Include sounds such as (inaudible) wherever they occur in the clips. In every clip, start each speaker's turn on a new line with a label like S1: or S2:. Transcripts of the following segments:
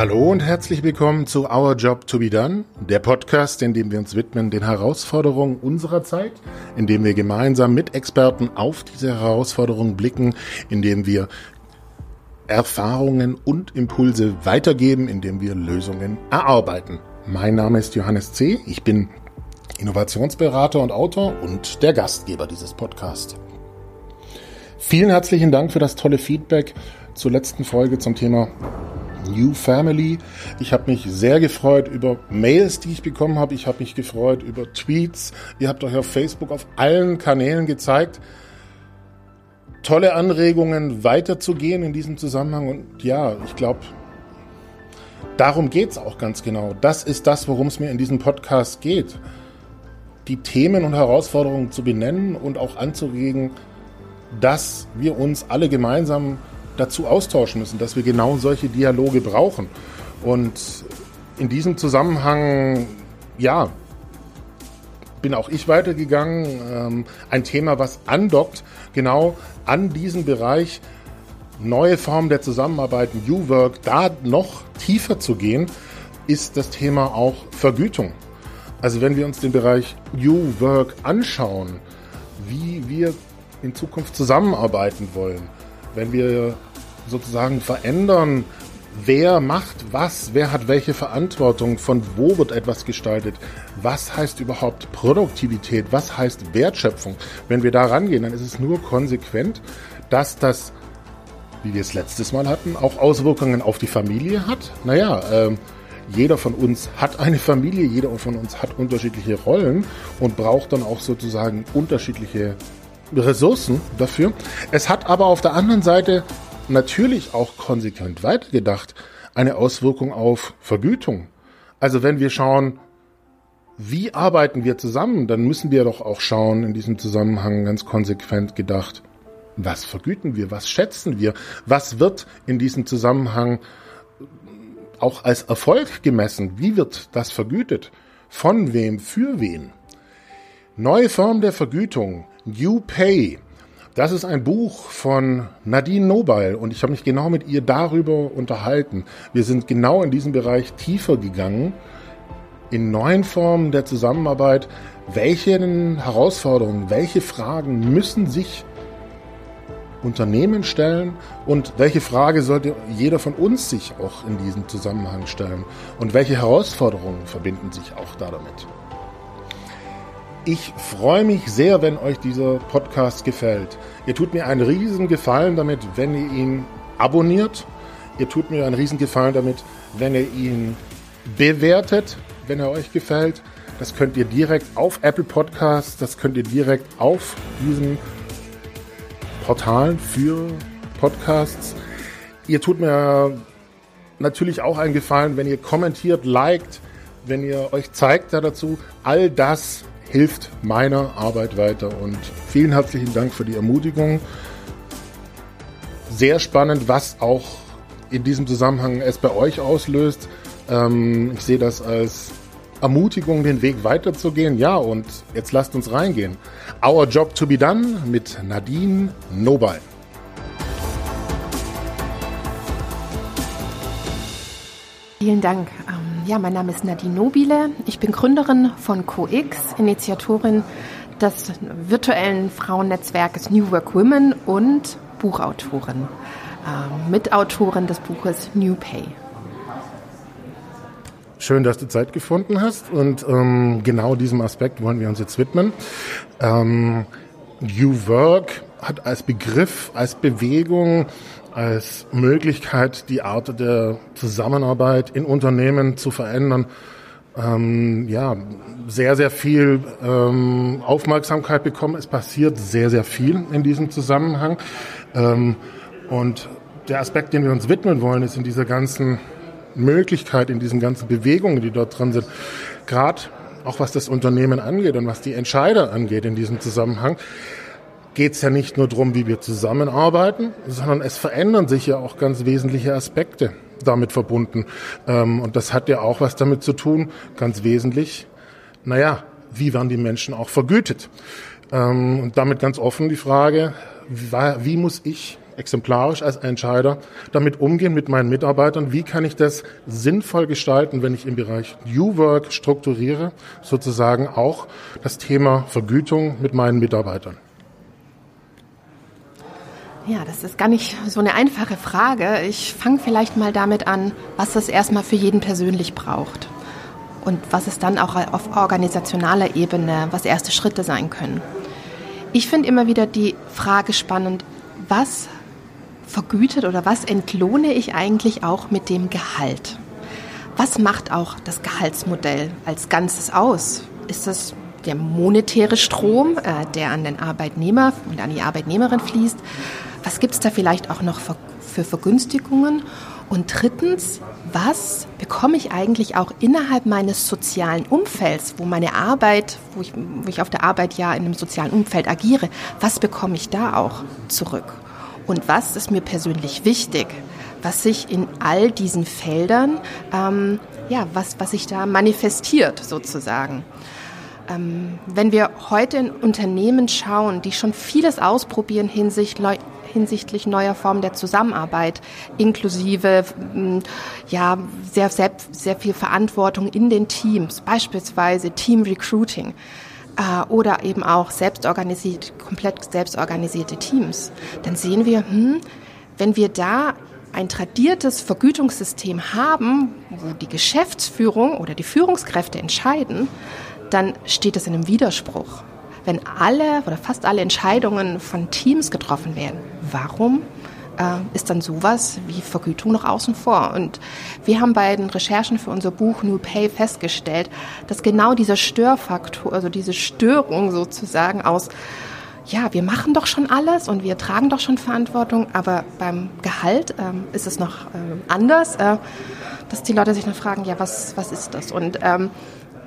S1: Hallo und herzlich willkommen zu Our Job to Be Done, der Podcast, in dem wir uns widmen den Herausforderungen unserer Zeit, in dem wir gemeinsam mit Experten auf diese Herausforderungen blicken, in dem wir Erfahrungen und Impulse weitergeben, in dem wir Lösungen erarbeiten. Mein Name ist Johannes C. Ich bin Innovationsberater und Autor und der Gastgeber dieses Podcasts. Vielen herzlichen Dank für das tolle Feedback zur letzten Folge zum Thema New Family. Ich habe mich sehr gefreut über Mails, die ich bekommen habe. Ich habe mich gefreut über Tweets. Ihr habt euch auf Facebook auf allen Kanälen gezeigt. Tolle Anregungen, weiterzugehen in diesem Zusammenhang. Und ja, ich glaube, darum geht es auch ganz genau. Das ist das, worum es mir in diesem Podcast geht. Die Themen und Herausforderungen zu benennen und auch anzuregen, dass wir uns alle gemeinsam dazu austauschen müssen, dass wir genau solche Dialoge brauchen. Und in diesem Zusammenhang, ja, bin auch ich weitergegangen. Ähm, ein Thema, was andockt, genau an diesen Bereich neue Formen der Zusammenarbeit, New Work, da noch tiefer zu gehen, ist das Thema auch Vergütung. Also wenn wir uns den Bereich New Work anschauen, wie wir in Zukunft zusammenarbeiten wollen, wenn wir sozusagen verändern, wer macht was, wer hat welche Verantwortung, von wo wird etwas gestaltet, was heißt überhaupt Produktivität, was heißt Wertschöpfung. Wenn wir da rangehen, dann ist es nur konsequent, dass das, wie wir es letztes Mal hatten, auch Auswirkungen auf die Familie hat. Naja, äh, jeder von uns hat eine Familie, jeder von uns hat unterschiedliche Rollen und braucht dann auch sozusagen unterschiedliche Ressourcen dafür. Es hat aber auf der anderen Seite natürlich auch konsequent weitergedacht eine Auswirkung auf Vergütung. Also wenn wir schauen, wie arbeiten wir zusammen, dann müssen wir doch auch schauen, in diesem Zusammenhang ganz konsequent gedacht, was vergüten wir, was schätzen wir, was wird in diesem Zusammenhang auch als Erfolg gemessen, wie wird das vergütet, von wem, für wen. Neue Form der Vergütung, New Pay, das ist ein Buch von Nadine Nobel und ich habe mich genau mit ihr darüber unterhalten. Wir sind genau in diesem Bereich tiefer gegangen, in neuen Formen der Zusammenarbeit. Welche Herausforderungen, welche Fragen müssen sich Unternehmen stellen und welche Frage sollte jeder von uns sich auch in diesem Zusammenhang stellen und welche Herausforderungen verbinden sich auch da damit. Ich freue mich sehr, wenn euch dieser Podcast gefällt. Ihr tut mir einen riesen Gefallen damit, wenn ihr ihn abonniert. Ihr tut mir einen riesen Gefallen damit, wenn ihr ihn bewertet, wenn er euch gefällt. Das könnt ihr direkt auf Apple Podcasts, das könnt ihr direkt auf diesen Portalen für Podcasts. Ihr tut mir natürlich auch einen Gefallen, wenn ihr kommentiert, liked, wenn ihr euch zeigt da dazu. All das hilft meiner Arbeit weiter. Und vielen herzlichen Dank für die Ermutigung. Sehr spannend, was auch in diesem Zusammenhang es bei euch auslöst. Ähm, ich sehe das als Ermutigung, den Weg weiterzugehen. Ja, und jetzt lasst uns reingehen. Our Job to be Done mit Nadine Nobel.
S2: Vielen Dank. Ja, mein Name ist Nadine Nobile. Ich bin Gründerin von CoX, Initiatorin des virtuellen Frauennetzwerkes New Work Women und Buchautorin, äh, Mitautorin des Buches New Pay.
S1: Schön, dass du Zeit gefunden hast und ähm, genau diesem Aspekt wollen wir uns jetzt widmen. Ähm, New Work hat als Begriff, als Bewegung als Möglichkeit, die Art der Zusammenarbeit in Unternehmen zu verändern, ähm, ja, sehr, sehr viel ähm, Aufmerksamkeit bekommen. Es passiert sehr, sehr viel in diesem Zusammenhang. Ähm, und der Aspekt, den wir uns widmen wollen, ist in dieser ganzen Möglichkeit, in diesen ganzen Bewegungen, die dort drin sind, gerade auch was das Unternehmen angeht und was die Entscheider angeht in diesem Zusammenhang, geht es ja nicht nur darum, wie wir zusammenarbeiten, sondern es verändern sich ja auch ganz wesentliche Aspekte damit verbunden. Ähm, und das hat ja auch was damit zu tun, ganz wesentlich, naja, wie werden die Menschen auch vergütet? Ähm, und damit ganz offen die Frage, wie, muss ich exemplarisch als Entscheider damit umgehen mit meinen Mitarbeitern? Wie kann ich das sinnvoll gestalten, wenn ich im Bereich New Work strukturiere, sozusagen auch das Thema Vergütung mit meinen Mitarbeitern?
S2: Ja, das ist gar nicht so eine einfache Frage. Ich fange vielleicht mal damit an, was das erstmal für jeden persönlich braucht und was es dann auch auf organisationaler Ebene, was erste Schritte sein können. Ich finde immer wieder die Frage spannend, was vergütet oder was entlohne ich eigentlich auch mit dem Gehalt? Was macht auch das Gehaltsmodell als Ganzes aus? Ist das der monetäre Strom, äh, der an den Arbeitnehmer und an die Arbeitnehmerin fließt? Was gibt es da vielleicht auch noch für, Vergünstigungen? Und drittens, was bekomme ich eigentlich auch innerhalb meines sozialen Umfelds, wo meine Arbeit, wo ich, wo ich auf der Arbeit ja in einem sozialen Umfeld agiere, was bekomme ich da auch zurück? Und was ist mir persönlich wichtig? Was sich in all diesen Feldern, ähm, ja, was, was sich da manifestiert sozusagen. Ähm, wenn wir heute in Unternehmen schauen, die schon vieles ausprobieren hinsichtlich hinsichtlich neuer Formen der Zusammenarbeit, inklusive mm, ja, sehr, sehr, sehr viel Verantwortung in den Teams, beispielsweise Team Recruiting äh, oder eben auch selbstorganisiert, komplett selbstorganisierte Teams, dann sehen wir, hm, wenn wir da ein tradiertes Vergütungssystem haben, wo die Geschäftsführung oder die Führungskräfte entscheiden, dann steht es in einem Widerspruch. Wenn alle oder fast alle Entscheidungen von Teams getroffen werden, warum äh, ist dann sowas wie Vergütung noch außen vor? Und wir haben bei den Recherchen für unser Buch New Pay festgestellt, dass genau dieser Störfaktor, also diese Störung sozusagen aus ja, wir machen doch schon alles und wir tragen doch schon Verantwortung, aber beim Gehalt ähm, ist es noch ähm, anders, äh, dass die Leute sich dann fragen, ja, was, was ist das? Und ähm,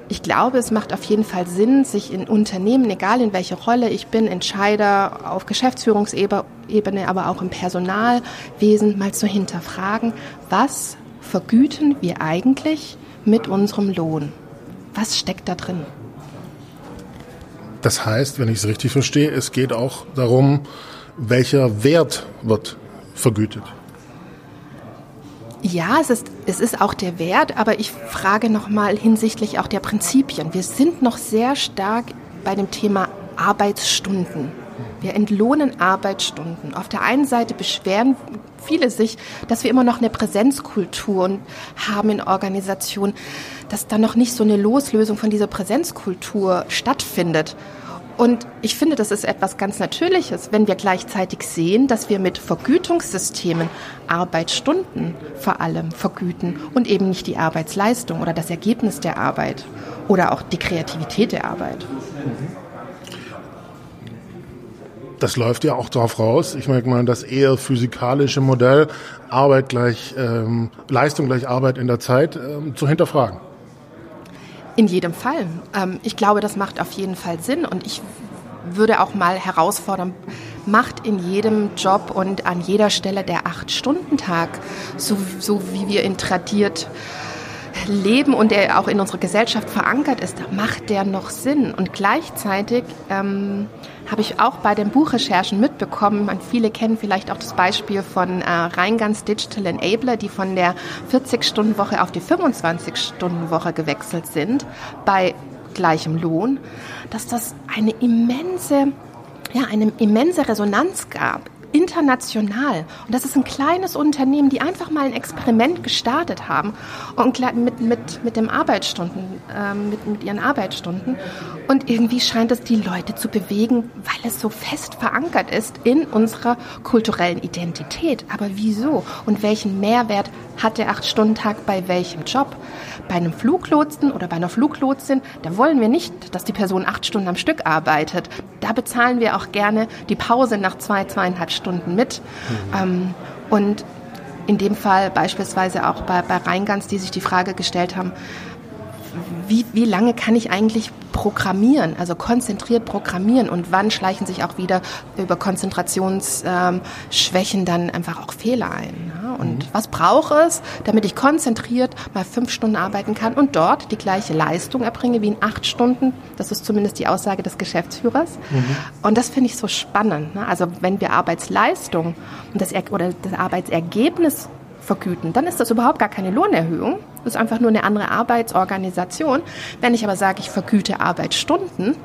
S2: ich glaube, es macht auf jeden Fall Sinn, sich in Unternehmen, egal in welcher Rolle ich bin, Entscheider auf Geschäftsführungsebene, aber auch im Personalwesen, mal zu hinterfragen, was vergüten wir eigentlich mit unserem Lohn? Was steckt da drin?
S1: Das heißt, wenn ich es richtig verstehe, es geht auch darum, welcher Wert wird vergütet.
S2: Ja, es ist, es ist auch der Wert, aber ich frage nochmal hinsichtlich auch der Prinzipien. Wir sind noch sehr stark bei dem Thema Arbeitsstunden. Wir entlohnen Arbeitsstunden. Auf der einen Seite beschweren viele sich, dass wir immer noch eine Präsenzkultur haben in Organisationen, dass da noch nicht so eine Loslösung von dieser Präsenzkultur stattfindet. Und ich finde, das ist etwas ganz Natürliches, wenn wir gleichzeitig sehen, dass wir mit Vergütungssystemen Arbeitsstunden vor allem vergüten und eben nicht die Arbeitsleistung oder das Ergebnis der Arbeit oder auch die Kreativität der Arbeit.
S1: Das läuft ja auch darauf raus. Ich meine, das eher physikalische Modell Arbeit gleich ähm, Leistung gleich Arbeit in der Zeit ähm, zu hinterfragen.
S2: In jedem Fall. Ähm, ich glaube, das macht auf jeden Fall Sinn und ich würde auch mal herausfordern, macht in jedem Job und an jeder Stelle der Acht-Stunden-Tag, so, so wie wir ihn tradiert leben und der auch in unserer Gesellschaft verankert ist, macht der noch Sinn? Und gleichzeitig ähm, habe ich auch bei den Buchrecherchen mitbekommen, man, viele kennen vielleicht auch das Beispiel von äh, Reingans Digital Enabler, die von der 40-Stunden-Woche auf die 25-Stunden-Woche gewechselt sind, bei gleichem Lohn, dass das eine immense ja, eine immense Resonanz gab international. Und das ist ein kleines Unternehmen, die einfach mal ein Experiment gestartet haben und mit, mit, mit dem Arbeitsstunden, äh, mit, mit ihren Arbeitsstunden. Und irgendwie scheint es die Leute zu bewegen, weil es so fest verankert ist in unserer kulturellen Identität. Aber wieso? Und welchen Mehrwert hat der Acht-Stunden-Tag bei welchem Job? Bei einem Fluglotsen oder bei einer Fluglotsin, da wollen wir nicht, dass die Person acht Stunden am Stück arbeitet. Da bezahlen wir auch gerne die Pause nach zwei, zweieinhalb Stunden mit. Mhm. Ähm, und in dem Fall beispielsweise auch bei, bei Rheingans, die sich die Frage gestellt haben, wie, wie lange kann ich eigentlich programmieren, also konzentriert programmieren und wann schleichen sich auch wieder über Konzentrationsschwächen ähm, dann einfach auch Fehler ein. Ja? Und mhm. was brauche es, damit ich konzentriert mal fünf Stunden arbeiten kann und dort die gleiche Leistung erbringe wie in acht Stunden? Das ist zumindest die Aussage des Geschäftsführers. Mhm. Und das finde ich so spannend. Ne? Also wenn wir Arbeitsleistung und das, oder das Arbeitsergebnis vergüten, dann ist das überhaupt gar keine Lohnerhöhung. Das ist einfach nur eine andere Arbeitsorganisation. Wenn ich aber sage, ich vergüte Arbeitsstunden,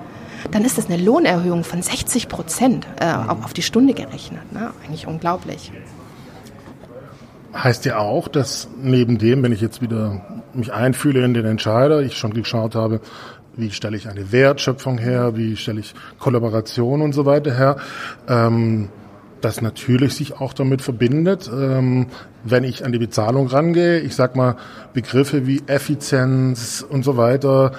S2: dann ist das eine Lohnerhöhung von 60 Prozent äh, auf die Stunde gerechnet. Ne? Eigentlich unglaublich.
S1: Heißt ja auch, dass neben dem, wenn ich jetzt wieder mich einfühle in den Entscheider, ich schon geschaut habe, wie stelle ich eine Wertschöpfung her, wie stelle ich Kollaboration und so weiter her, ähm, das natürlich sich auch damit verbindet, ähm, wenn ich an die Bezahlung rangehe, ich sag mal Begriffe wie Effizienz und so weiter,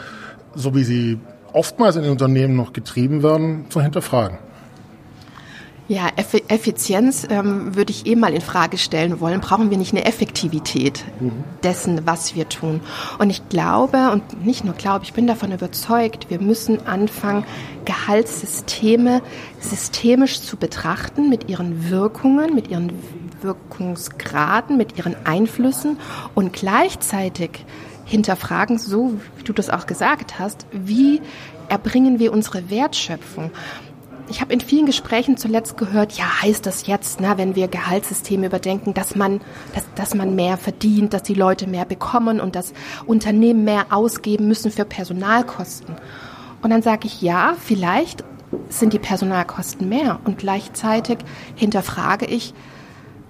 S1: so wie sie oftmals in den Unternehmen noch getrieben werden, zu hinterfragen.
S2: Ja, Effizienz ähm, würde ich eh mal in Frage stellen wollen. Brauchen wir nicht eine Effektivität mhm. dessen, was wir tun? Und ich glaube, und nicht nur glaube, ich bin davon überzeugt, wir müssen anfangen, Gehaltssysteme systemisch zu betrachten mit ihren Wirkungen, mit ihren Wirkungsgraden, mit ihren Einflüssen und gleichzeitig hinterfragen, so wie du das auch gesagt hast, wie erbringen wir unsere Wertschöpfung? Ich habe in vielen Gesprächen zuletzt gehört, ja, heißt das jetzt, na, wenn wir Gehaltssysteme überdenken, dass man, dass, dass man mehr verdient, dass die Leute mehr bekommen und dass Unternehmen mehr ausgeben müssen für Personalkosten. Und dann sage ich, ja, vielleicht sind die Personalkosten mehr. Und gleichzeitig hinterfrage ich,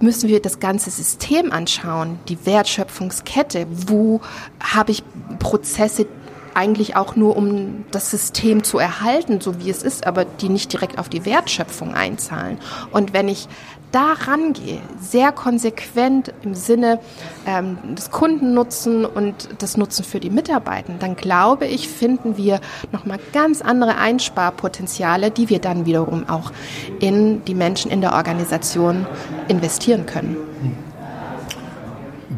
S2: müssen wir das ganze System anschauen, die Wertschöpfungskette. Wo habe ich Prozesse, eigentlich auch nur, um das System zu erhalten, so wie es ist, aber die nicht direkt auf die Wertschöpfung einzahlen. Und wenn ich da rangehe, sehr konsequent im Sinne ähm, des Kundennutzen und des Nutzen für die Mitarbeiter, dann glaube ich, finden wir nochmal ganz andere Einsparpotenziale, die wir dann wiederum auch in die Menschen in der Organisation investieren können.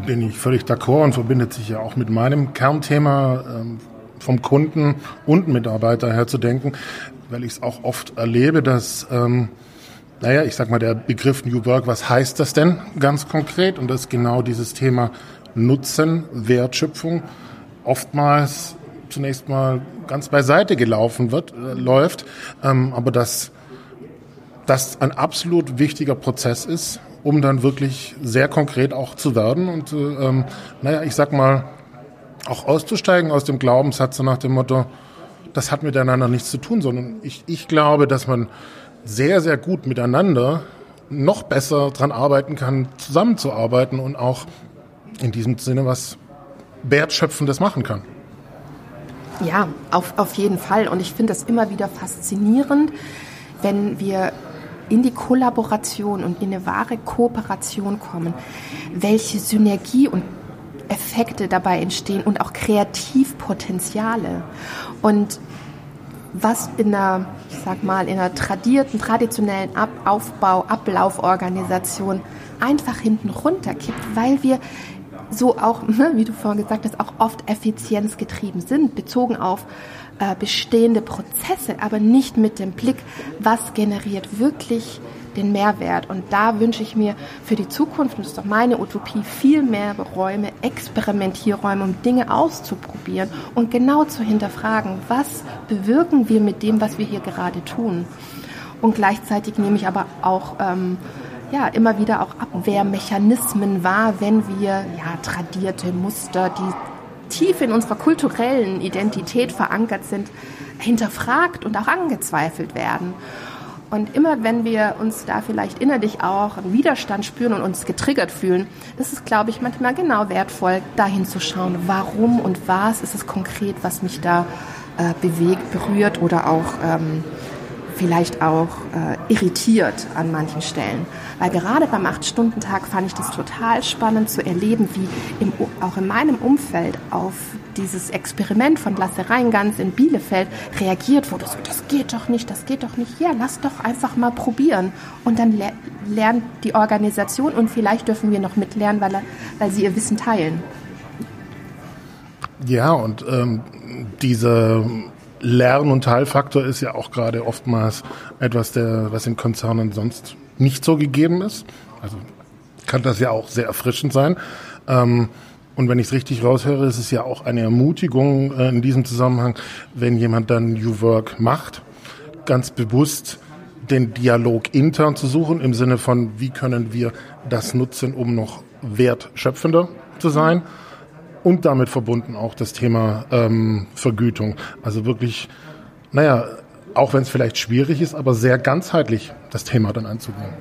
S1: Bin ich völlig d'accord und verbindet sich ja auch mit meinem Kernthema. Ähm vom Kunden und Mitarbeiter her zu denken, weil ich es auch oft erlebe, dass, ähm, naja, ich sag mal, der Begriff New Work, was heißt das denn ganz konkret? Und das ist genau dieses Thema Nutzen, Wertschöpfung, oftmals zunächst mal ganz beiseite gelaufen wird, äh, läuft, ähm, aber dass das ein absolut wichtiger Prozess ist, um dann wirklich sehr konkret auch zu werden und äh, ähm, naja, ich sag mal, auch auszusteigen aus dem Glaubenssatz nach dem Motto, das hat miteinander nichts zu tun, sondern ich, ich glaube, dass man sehr, sehr gut miteinander noch besser dran arbeiten kann, zusammenzuarbeiten und auch in diesem Sinne was Wertschöpfendes machen kann.
S2: Ja, auf, auf jeden Fall. Und ich finde das immer wieder faszinierend, wenn wir in die Kollaboration und in eine wahre Kooperation kommen, welche Synergie und Effekte dabei entstehen und auch Kreativpotenziale. Und was in einer, ich sag mal, in einer tradierten, traditionellen Ab Aufbau, Ablauforganisation einfach hinten runterkippt, weil wir so auch, (laughs) ne, wie du vorhin gesagt hast, auch oft effizienzgetrieben sind, bezogen auf äh, bestehende Prozesse, aber nicht mit dem Blick, was generiert wirklich den Mehrwert. Und da wünsche ich mir für die Zukunft, und das ist doch meine Utopie, viel mehr Räume, Experimentierräume, um Dinge auszuprobieren und genau zu hinterfragen, was bewirken wir mit dem, was wir hier gerade tun. Und gleichzeitig nehme ich aber auch ähm, ja, immer wieder auch Abwehrmechanismen wahr, wenn wir ja, tradierte Muster, die tief in unserer kulturellen Identität verankert sind, hinterfragt und auch angezweifelt werden. Und immer wenn wir uns da vielleicht innerlich auch einen Widerstand spüren und uns getriggert fühlen, ist es, glaube ich, manchmal genau wertvoll, dahin zu schauen, warum und was ist es konkret, was mich da äh, bewegt, berührt oder auch ähm, vielleicht auch äh, irritiert an manchen Stellen. Weil gerade beim Acht-Stunden-Tag fand ich das total spannend zu erleben, wie im, auch in meinem Umfeld auf dieses Experiment von Lasse Reingans in Bielefeld reagiert wurde. So, das geht doch nicht, das geht doch nicht. Ja, lass doch einfach mal probieren. Und dann le lernt die Organisation und vielleicht dürfen wir noch mitlernen, weil, weil sie ihr Wissen teilen.
S1: Ja, und ähm, dieser Lern- und Teilfaktor ist ja auch gerade oftmals etwas, der, was in Konzernen sonst nicht so gegeben ist. Also kann das ja auch sehr erfrischend sein. Ähm, und wenn ich es richtig raushöre, ist es ja auch eine Ermutigung äh, in diesem Zusammenhang, wenn jemand dann New Work macht, ganz bewusst den Dialog intern zu suchen, im Sinne von, wie können wir das nutzen, um noch wertschöpfender zu sein. Und damit verbunden auch das Thema ähm, Vergütung. Also wirklich, naja, auch wenn es vielleicht schwierig ist, aber sehr ganzheitlich das Thema dann anzugehen.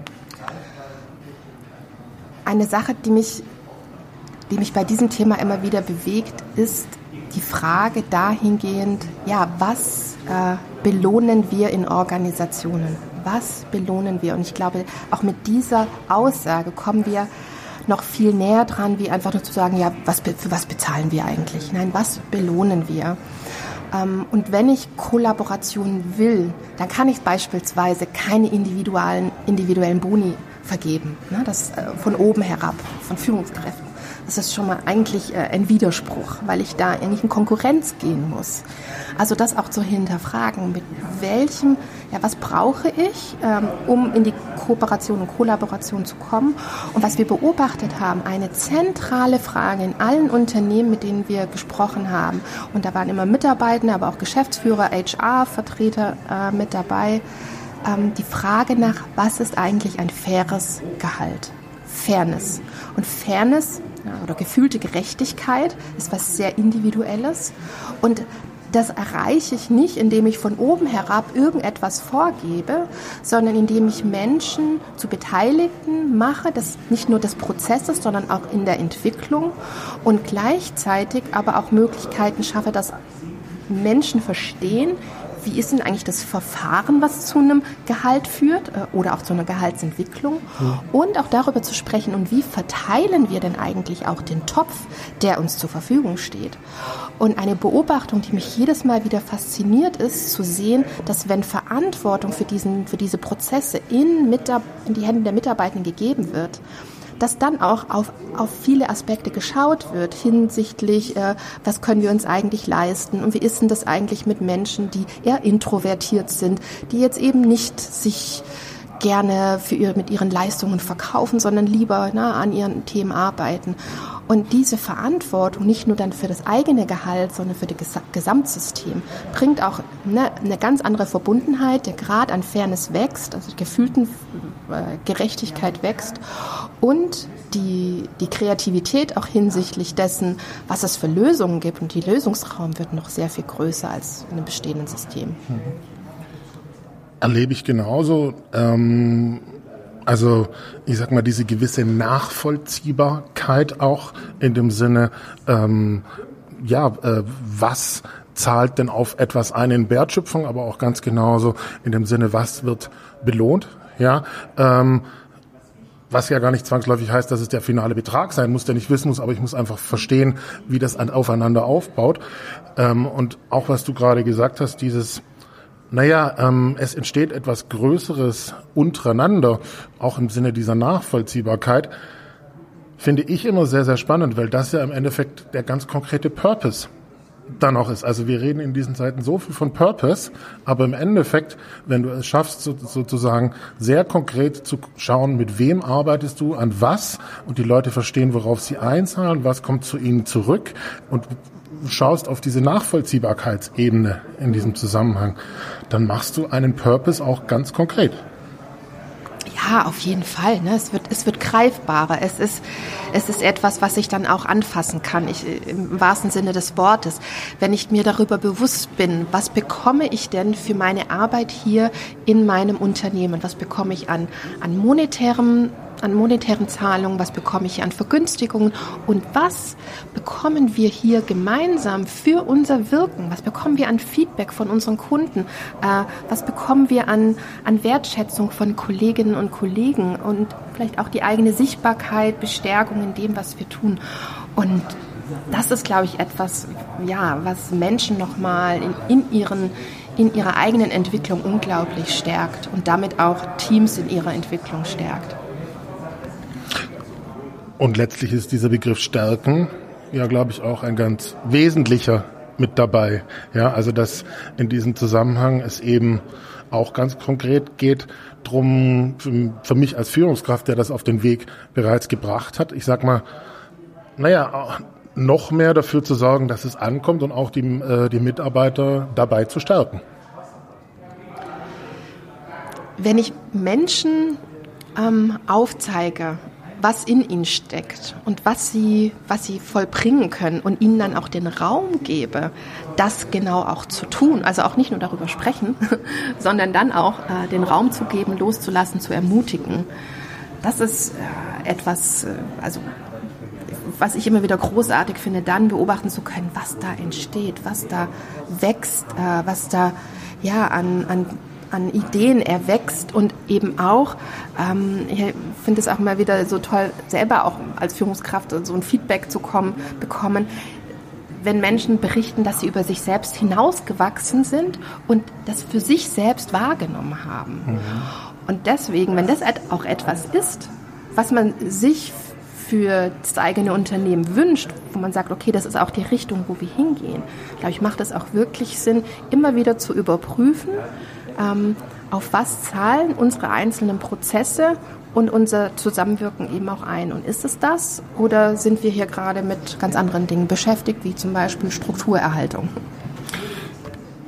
S2: Eine Sache, die mich, die mich bei diesem Thema immer wieder bewegt, ist die Frage dahingehend, ja, was äh, belohnen wir in Organisationen? Was belohnen wir? Und ich glaube, auch mit dieser Aussage kommen wir noch viel näher dran, wie einfach nur zu sagen, ja, was, für was bezahlen wir eigentlich? Nein, was belohnen wir? Ähm, und wenn ich Kollaboration will, dann kann ich beispielsweise keine individuellen, individuellen Boni vergeben. Ne? Das äh, von oben herab, von Führungskräften. Das ist schon mal eigentlich äh, ein Widerspruch, weil ich da eigentlich in Konkurrenz gehen muss. Also das auch zu hinterfragen, mit welchem, ja, was brauche ich, ähm, um in die Kooperation und Kollaboration zu kommen. Und was wir beobachtet haben, eine zentrale Frage in allen Unternehmen, mit denen wir gesprochen haben, und da waren immer Mitarbeitende, aber auch Geschäftsführer, HR-Vertreter äh, mit dabei, ähm, die Frage nach, was ist eigentlich ein faires Gehalt? Fairness. Und Fairness oder gefühlte Gerechtigkeit ist was sehr Individuelles. Und das erreiche ich nicht, indem ich von oben herab irgendetwas vorgebe, sondern indem ich Menschen zu Beteiligten mache, das nicht nur des Prozesses, sondern auch in der Entwicklung und gleichzeitig aber auch Möglichkeiten schaffe, dass Menschen verstehen, wie ist denn eigentlich das Verfahren, was zu einem Gehalt führt äh, oder auch zu einer Gehaltsentwicklung mhm. und auch darüber zu sprechen und wie verteilen wir denn eigentlich auch den Topf, der uns zur Verfügung steht. Und eine Beobachtung, die mich jedes Mal wieder fasziniert ist, zu sehen, dass wenn Verantwortung für, diesen, für diese Prozesse in, in die Hände der Mitarbeitenden gegeben wird, dass dann auch auf, auf viele Aspekte geschaut wird hinsichtlich, äh, was können wir uns eigentlich leisten und wie ist denn das eigentlich mit Menschen, die eher introvertiert sind, die jetzt eben nicht sich gerne für ihre, mit ihren Leistungen verkaufen, sondern lieber na, an ihren Themen arbeiten. Und diese Verantwortung, nicht nur dann für das eigene Gehalt, sondern für das Gesamtsystem, bringt auch eine, eine ganz andere Verbundenheit. Der Grad an Fairness wächst, also gefühlten äh, Gerechtigkeit wächst und die, die Kreativität auch hinsichtlich dessen, was es für Lösungen gibt. Und die Lösungsraum wird noch sehr viel größer als in einem bestehenden System.
S1: Erlebe ich genauso. Ähm also ich sag mal, diese gewisse Nachvollziehbarkeit auch in dem Sinne, ähm, ja, äh, was zahlt denn auf etwas ein in Wertschöpfung, aber auch ganz genauso in dem Sinne, was wird belohnt, ja. Ähm, was ja gar nicht zwangsläufig heißt, dass es der finale Betrag sein muss, der ich wissen muss, aber ich muss einfach verstehen, wie das aufeinander aufbaut. Ähm, und auch was du gerade gesagt hast, dieses naja, ähm, es entsteht etwas Größeres untereinander, auch im Sinne dieser Nachvollziehbarkeit, finde ich immer sehr, sehr spannend, weil das ja im Endeffekt der ganz konkrete Purpose dann auch ist. Also wir reden in diesen Zeiten so viel von Purpose, aber im Endeffekt, wenn du es schaffst, so, sozusagen sehr konkret zu schauen, mit wem arbeitest du, an was und die Leute verstehen, worauf sie einzahlen, was kommt zu ihnen zurück und schaust auf diese Nachvollziehbarkeitsebene in diesem Zusammenhang, dann machst du einen Purpose auch ganz konkret.
S2: Ja, auf jeden Fall. Ne? Es, wird, es wird greifbarer. Es ist, es ist etwas, was ich dann auch anfassen kann, ich, im wahrsten Sinne des Wortes. Wenn ich mir darüber bewusst bin, was bekomme ich denn für meine Arbeit hier in meinem Unternehmen? Was bekomme ich an, an monetärem an monetären Zahlungen, was bekomme ich an Vergünstigungen und was bekommen wir hier gemeinsam für unser Wirken, was bekommen wir an Feedback von unseren Kunden, äh, was bekommen wir an, an Wertschätzung von Kolleginnen und Kollegen und vielleicht auch die eigene Sichtbarkeit, Bestärkung in dem, was wir tun. Und das ist, glaube ich, etwas, ja, was Menschen nochmal in, in ihren in ihrer eigenen Entwicklung unglaublich stärkt und damit auch Teams in ihrer Entwicklung stärkt.
S1: Und letztlich ist dieser Begriff Stärken ja, glaube ich, auch ein ganz wesentlicher mit dabei. Ja, also dass in diesem Zusammenhang es eben auch ganz konkret geht drum für, mich als Führungskraft, der das auf den Weg bereits gebracht hat. Ich sag mal, naja, noch mehr dafür zu sorgen, dass es ankommt und auch die, äh, die Mitarbeiter dabei zu stärken.
S2: Wenn ich Menschen ähm, aufzeige, was in ihnen steckt und was sie, was sie vollbringen können und ihnen dann auch den Raum gebe, das genau auch zu tun. Also auch nicht nur darüber sprechen, (laughs) sondern dann auch äh, den Raum zu geben, loszulassen, zu ermutigen. Das ist äh, etwas, äh, also was ich immer wieder großartig finde, dann beobachten zu können, was da entsteht, was da wächst, äh, was da ja an, an an Ideen erwächst und eben auch, ähm, ich finde es auch immer wieder so toll, selber auch als Führungskraft so ein Feedback zu kommen, bekommen, wenn Menschen berichten, dass sie über sich selbst hinausgewachsen sind und das für sich selbst wahrgenommen haben. Mhm. Und deswegen, wenn das auch etwas ist, was man sich für das eigene Unternehmen wünscht, wo man sagt, okay, das ist auch die Richtung, wo wir hingehen, glaube ich, macht es auch wirklich Sinn, immer wieder zu überprüfen, ähm, auf was zahlen unsere einzelnen Prozesse und unser Zusammenwirken eben auch ein. Und ist es das oder sind wir hier gerade mit ganz anderen Dingen beschäftigt, wie zum Beispiel Strukturerhaltung?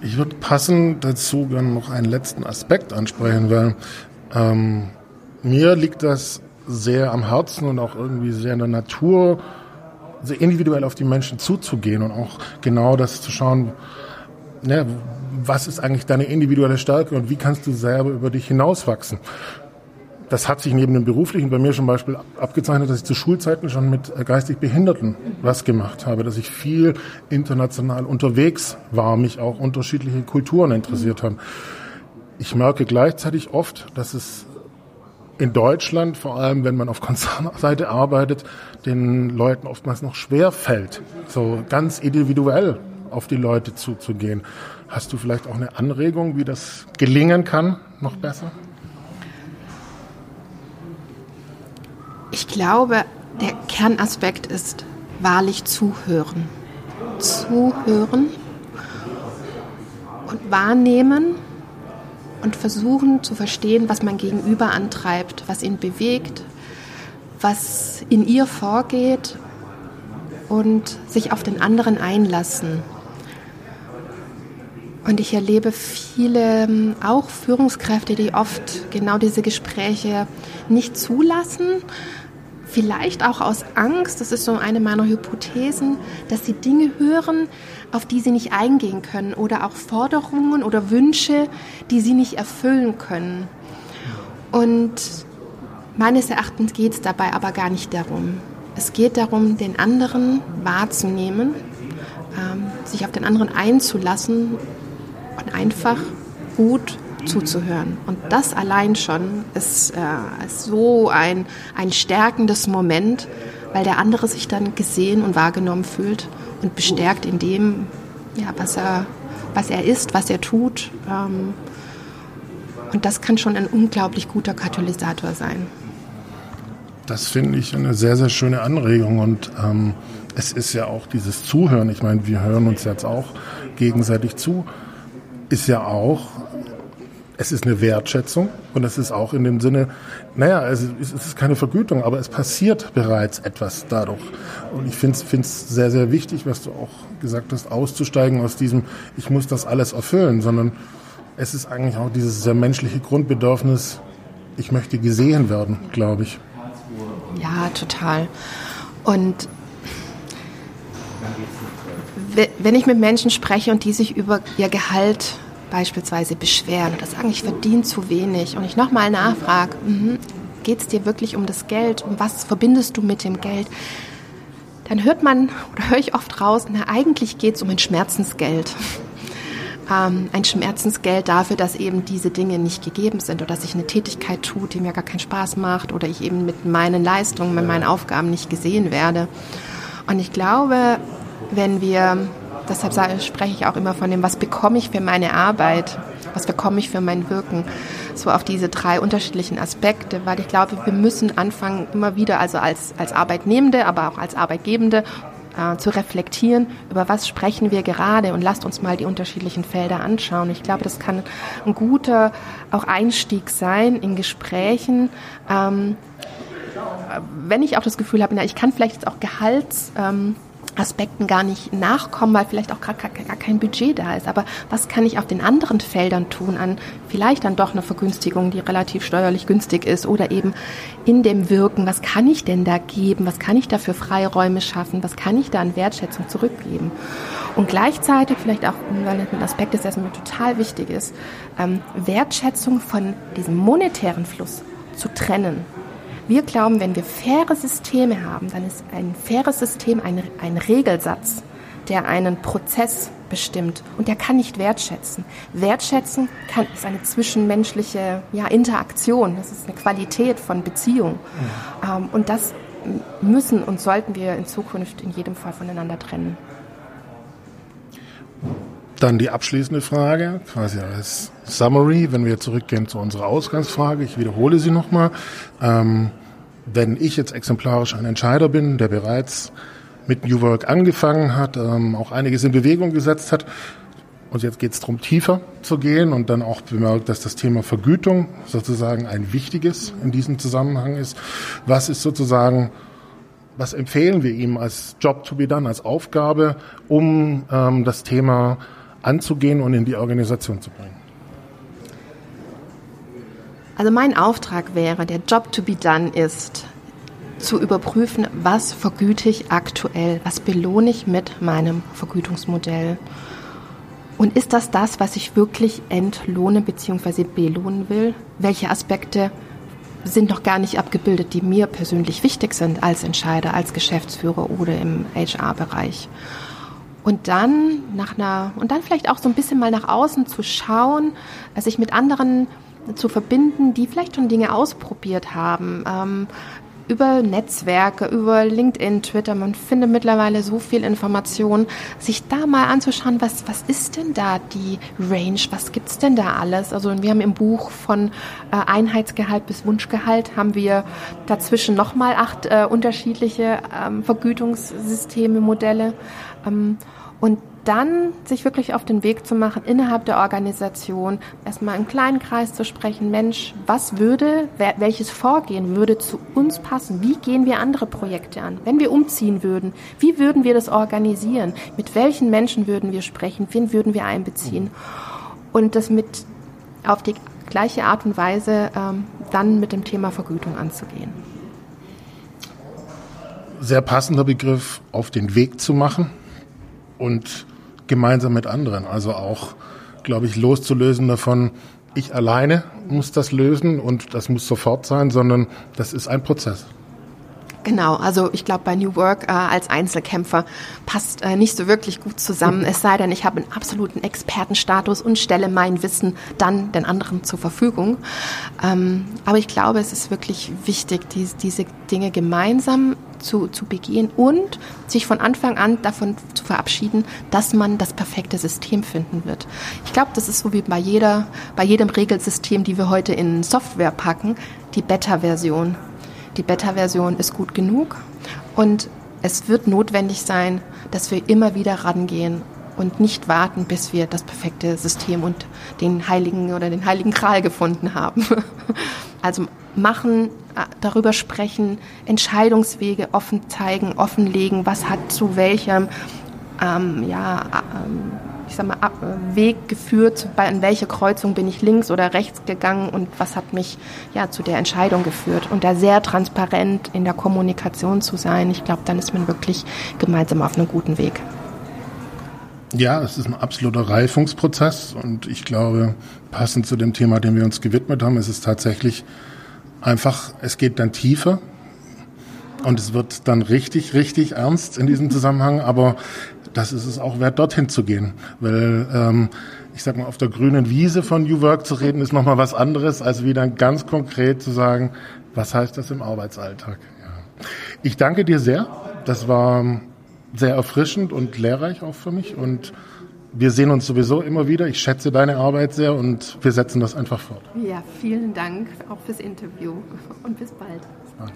S1: Ich würde passend dazu gerne noch einen letzten Aspekt ansprechen, weil ähm, mir liegt das sehr am Herzen und auch irgendwie sehr in der Natur, sehr individuell auf die Menschen zuzugehen und auch genau das zu schauen, ne, was ist eigentlich deine individuelle Stärke und wie kannst du selber über dich hinauswachsen. Das hat sich neben dem beruflichen bei mir zum Beispiel abgezeichnet, dass ich zu Schulzeiten schon mit geistig Behinderten was gemacht habe, dass ich viel international unterwegs war, mich auch unterschiedliche Kulturen interessiert haben. Ich merke gleichzeitig oft, dass es in Deutschland, vor allem wenn man auf Konzernseite arbeitet, den Leuten oftmals noch schwer fällt, so ganz individuell auf die Leute zuzugehen. Hast du vielleicht auch eine Anregung, wie das gelingen kann, noch besser?
S2: Ich glaube, der Kernaspekt ist wahrlich zuhören. Zuhören und wahrnehmen und versuchen zu verstehen, was mein Gegenüber antreibt, was ihn bewegt, was in ihr vorgeht und sich auf den anderen einlassen. Und ich erlebe viele, ähm, auch Führungskräfte, die oft genau diese Gespräche nicht zulassen. Vielleicht auch aus Angst, das ist so eine meiner Hypothesen, dass sie Dinge hören, auf die sie nicht eingehen können oder auch Forderungen oder Wünsche, die sie nicht erfüllen können. Und meines Erachtens geht es dabei aber gar nicht darum. Es geht darum, den anderen wahrzunehmen, ähm, sich auf den anderen einzulassen und einfach gut zuzuhören. Und das allein schon ist, äh, ist so ein, ein stärkendes Moment, weil der andere sich dann gesehen und wahrgenommen fühlt und bestärkt in dem, ja, was, er, was er ist, was er tut. Ähm, und das kann schon ein unglaublich guter Katalysator sein.
S1: Das finde ich eine sehr, sehr schöne Anregung. Und ähm, es ist ja auch dieses Zuhören. Ich meine, wir hören uns jetzt auch gegenseitig zu ist ja auch, es ist eine Wertschätzung und es ist auch in dem Sinne, naja, es ist, es ist keine Vergütung, aber es passiert bereits etwas dadurch. Und ich finde es sehr, sehr wichtig, was du auch gesagt hast, auszusteigen aus diesem, ich muss das alles erfüllen, sondern es ist eigentlich auch dieses sehr menschliche Grundbedürfnis, ich möchte gesehen werden, glaube ich.
S2: Ja, total. Und wenn ich mit Menschen spreche und die sich über ihr Gehalt beispielsweise beschweren oder sagen, ich verdiene zu wenig und ich nochmal nachfrage, mhm, geht es dir wirklich um das Geld? Um was verbindest du mit dem Geld? Dann hört man oder höre ich oft raus, na eigentlich geht es um ein Schmerzensgeld. Ähm, ein Schmerzensgeld dafür, dass eben diese Dinge nicht gegeben sind oder dass ich eine Tätigkeit tue, die mir gar keinen Spaß macht oder ich eben mit meinen Leistungen, mit meinen Aufgaben nicht gesehen werde. Und ich glaube, wenn wir deshalb spreche ich auch immer von dem, was bekomme ich für meine Arbeit, was bekomme ich für mein Wirken, so auf diese drei unterschiedlichen Aspekte, weil ich glaube, wir müssen anfangen, immer wieder, also als, als Arbeitnehmende, aber auch als Arbeitgebende, äh, zu reflektieren, über was sprechen wir gerade und lasst uns mal die unterschiedlichen Felder anschauen. Ich glaube, das kann ein guter auch Einstieg sein in Gesprächen. Ähm, wenn ich auch das Gefühl habe, na, ich kann vielleicht jetzt auch Gehalts ähm, Aspekten gar nicht nachkommen, weil vielleicht auch gar, gar, gar, kein Budget da ist. Aber was kann ich auf den anderen Feldern tun an vielleicht dann doch eine Vergünstigung, die relativ steuerlich günstig ist oder eben in dem Wirken, was kann ich denn da geben, was kann ich da für Freiräume schaffen, was kann ich da an Wertschätzung zurückgeben. Und gleichzeitig vielleicht auch, weil ein Aspekt ist, der mir total wichtig ist, ähm, Wertschätzung von diesem monetären Fluss zu trennen. Wir glauben, wenn wir faire Systeme haben, dann ist ein faires System ein, ein Regelsatz, der einen Prozess bestimmt und der kann nicht wertschätzen. Wertschätzen kann, ist eine zwischenmenschliche ja, Interaktion, das ist eine Qualität von Beziehung. Ja. Ähm, und das müssen und sollten wir in Zukunft in jedem Fall voneinander trennen.
S1: Dann die abschließende Frage, quasi als Summary, wenn wir zurückgehen zu unserer Ausgangsfrage. Ich wiederhole sie nochmal. Ähm, wenn ich jetzt exemplarisch ein Entscheider bin, der bereits mit New Work angefangen hat, ähm, auch einiges in Bewegung gesetzt hat, und jetzt geht es darum, tiefer zu gehen und dann auch bemerkt, dass das Thema Vergütung sozusagen ein wichtiges in diesem Zusammenhang ist. Was ist sozusagen was empfehlen wir ihm als Job to be done, als Aufgabe, um ähm, das Thema anzugehen und in die Organisation zu bringen?
S2: Also mein Auftrag wäre, der Job to be done ist, zu überprüfen, was vergüte ich aktuell, was belohne ich mit meinem Vergütungsmodell. Und ist das das, was ich wirklich entlohne bzw. belohnen will? Welche Aspekte sind noch gar nicht abgebildet, die mir persönlich wichtig sind als Entscheider, als Geschäftsführer oder im HR-Bereich? Und dann nach einer, und dann vielleicht auch so ein bisschen mal nach außen zu schauen, sich mit anderen zu verbinden, die vielleicht schon Dinge ausprobiert haben, ähm, über Netzwerke, über LinkedIn, Twitter, man findet mittlerweile so viel Information, sich da mal anzuschauen, was, was ist denn da die Range, was gibt's denn da alles? Also wir haben im Buch von äh, Einheitsgehalt bis Wunschgehalt haben wir dazwischen nochmal acht äh, unterschiedliche ähm, Vergütungssysteme, Modelle. Ähm, und dann sich wirklich auf den Weg zu machen, innerhalb der Organisation erstmal im kleinen Kreis zu sprechen, Mensch, was würde, welches Vorgehen würde zu uns passen? Wie gehen wir andere Projekte an? Wenn wir umziehen würden, wie würden wir das organisieren? Mit welchen Menschen würden wir sprechen? Wen würden wir einbeziehen? Und das mit auf die gleiche Art und Weise ähm, dann mit dem Thema Vergütung anzugehen.
S1: Sehr passender Begriff, auf den Weg zu machen und gemeinsam mit anderen. Also auch, glaube ich, loszulösen davon, ich alleine muss das lösen und das muss sofort sein, sondern das ist ein Prozess.
S2: Genau, also ich glaube, bei New Work äh, als Einzelkämpfer passt äh, nicht so wirklich gut zusammen, es sei denn, ich habe einen absoluten Expertenstatus und stelle mein Wissen dann den anderen zur Verfügung. Ähm, aber ich glaube, es ist wirklich wichtig, die, diese Dinge gemeinsam zu, zu begehen und sich von Anfang an davon zu verabschieden, dass man das perfekte System finden wird. Ich glaube, das ist so wie bei jeder, bei jedem Regelsystem, die wir heute in Software packen, die Beta-Version. Die Beta-Version ist gut genug und es wird notwendig sein, dass wir immer wieder rangehen und nicht warten, bis wir das perfekte System und den heiligen oder den heiligen Kral gefunden haben. (laughs) Also machen, äh, darüber sprechen, Entscheidungswege offen zeigen, offenlegen, was hat zu welchem ähm, ja, ähm, ich sag mal, ab, äh, Weg geführt, bei, an welche Kreuzung bin ich links oder rechts gegangen und was hat mich ja zu der Entscheidung geführt. Und da sehr transparent in der Kommunikation zu sein, ich glaube, dann ist man wirklich gemeinsam auf einem guten Weg.
S1: Ja, es ist ein absoluter Reifungsprozess und ich glaube, passend zu dem Thema, dem wir uns gewidmet haben, ist es tatsächlich einfach, es geht dann tiefer und es wird dann richtig, richtig ernst in diesem Zusammenhang, aber das ist es auch wert, dorthin zu gehen, weil ähm, ich sag mal, auf der grünen Wiese von New Work zu reden, ist nochmal was anderes, als wieder ganz konkret zu sagen, was heißt das im Arbeitsalltag. Ja. Ich danke dir sehr. Das war sehr erfrischend und lehrreich auch für mich und wir sehen uns sowieso immer wieder. Ich schätze deine Arbeit sehr und wir setzen das einfach fort.
S2: Ja, vielen Dank auch fürs Interview und bis bald. Bis bald.